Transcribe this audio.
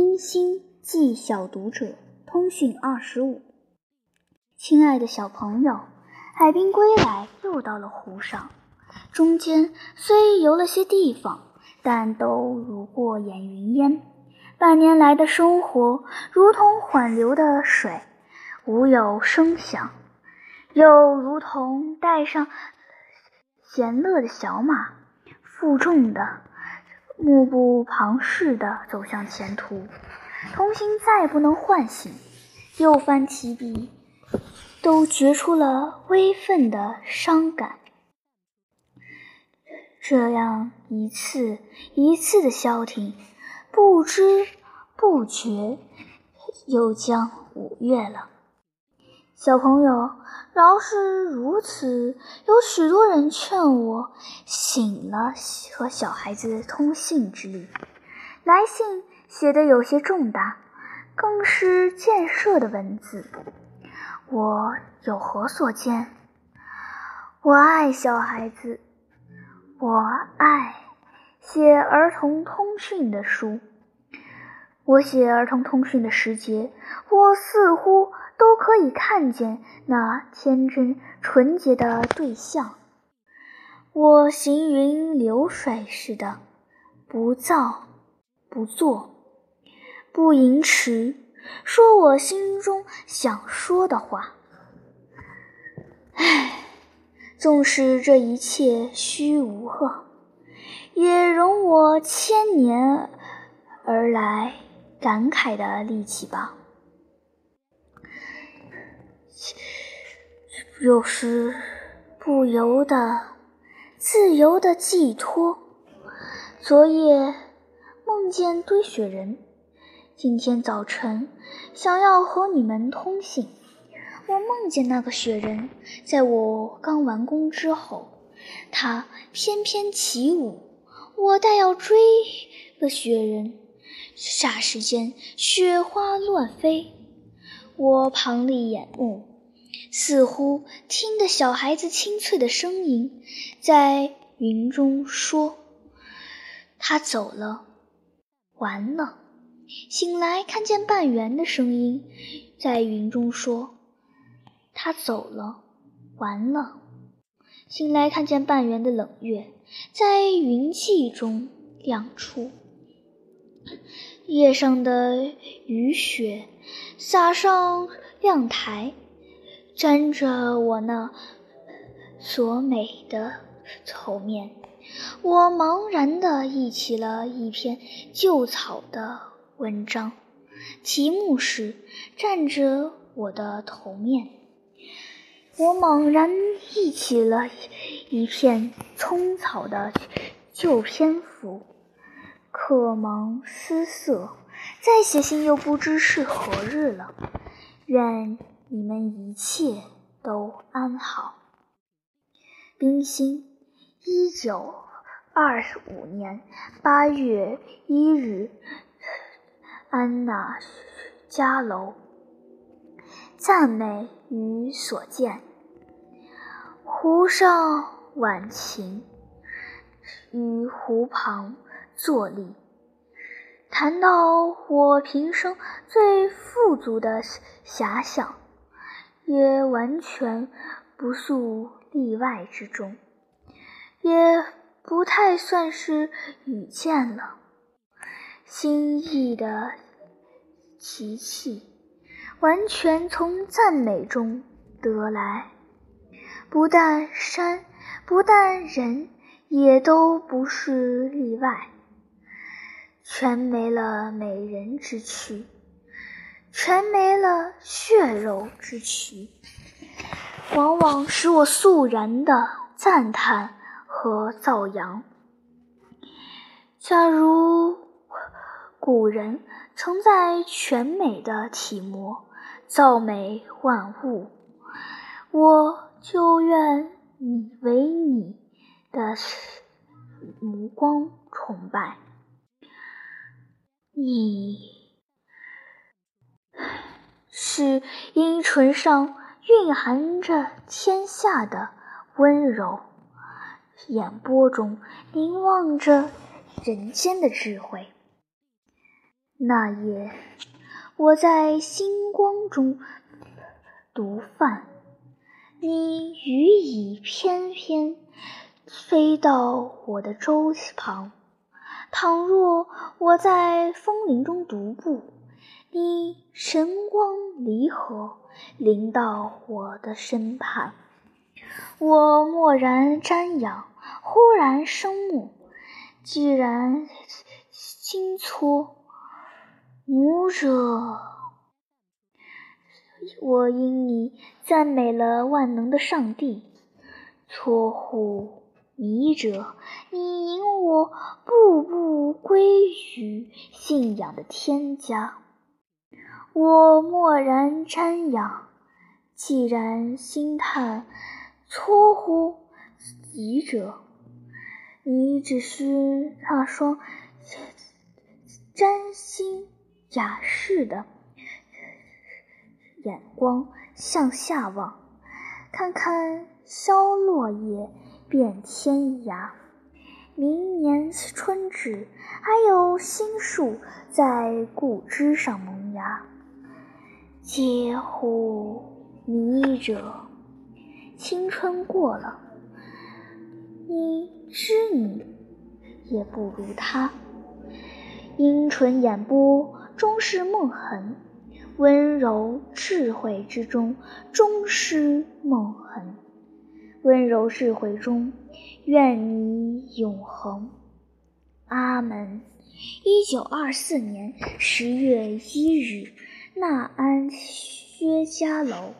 冰心寄小读者通讯二十五，亲爱的小朋友，海滨归来，又到了湖上。中间虽游了些地方，但都如过眼云烟。半年来的生活，如同缓流的水，无有声响；又如同带上闲乐的小马，负重的、目不旁视地走向前途。童心再不能唤醒，又翻起笔，都觉出了微愤的伤感。这样一次一次的消停，不知不觉又将五月了。小朋友，饶是如此，有许多人劝我醒了和小孩子通信之力。来信写的有些重大，更是建设的文字。我有何所见？我爱小孩子。我爱写儿童通讯的书。我写儿童通讯的时节，我似乎都可以看见那天真纯洁的对象。我行云流水似的，不躁不作，不吟迟，说我心中想说的话。唉。纵使这一切虚无呵，也容我千年而来感慨的力气吧。有时不由得自由的寄托。昨夜梦见堆雪人，今天早晨想要和你们通信。我梦见那个雪人，在我刚完工之后，他翩翩起舞，我待要追个雪人，霎时间雪花乱飞，我旁立眼目，似乎听得小孩子清脆的声音在云中说：“他走了，完了。”醒来看见半圆的声音在云中说。他走了，完了。醒来，看见半圆的冷月在云际中亮出，叶上的雨雪洒上亮台，沾着我那所美的头面。我茫然地忆起了一篇旧草的文章，题目是“站着我的头面”。我猛然忆起了一片葱草的旧篇幅，刻芒思色，再写信又不知是何日了。愿你们一切都安好。冰心，一九二五年八月一日，安娜家楼。赞美与所见。湖上晚晴，于湖旁坐立。谈到我平生最富足的遐想，也完全不属例外之中，也不太算是语见了心意的奇气，完全从赞美中得来。不但山，不但人，也都不是例外，全没了美人之躯，全没了血肉之躯，往往使我肃然的赞叹和造扬。假如古人曾在全美的体模造美万物，我。就愿你为你的目光崇拜，你是因唇上蕴含着天下的温柔，眼波中凝望着人间的智慧。那夜，我在星光中读范，你羽翼翩翩飞到我的舟旁。倘若我在枫林中独步，你神光离合，临到我的身畔。我蓦然瞻仰，忽然生目，既然轻搓。母者，我因你赞美了万能的上帝；错乎迷者，你引我步步归于信仰的天家。我默然瞻仰，既然心叹错乎疑者，你只需那双占星。雅士的眼光向下望，看看消落叶遍天涯。明年春至，还有新树在故枝上萌芽。嗟乎迷者！青春过了，你知你也不如他。樱唇眼波。终是梦痕，温柔智慧之中，终是梦痕。温柔智慧中，愿你永恒。阿门。一九二四年十月一日，纳安薛家楼。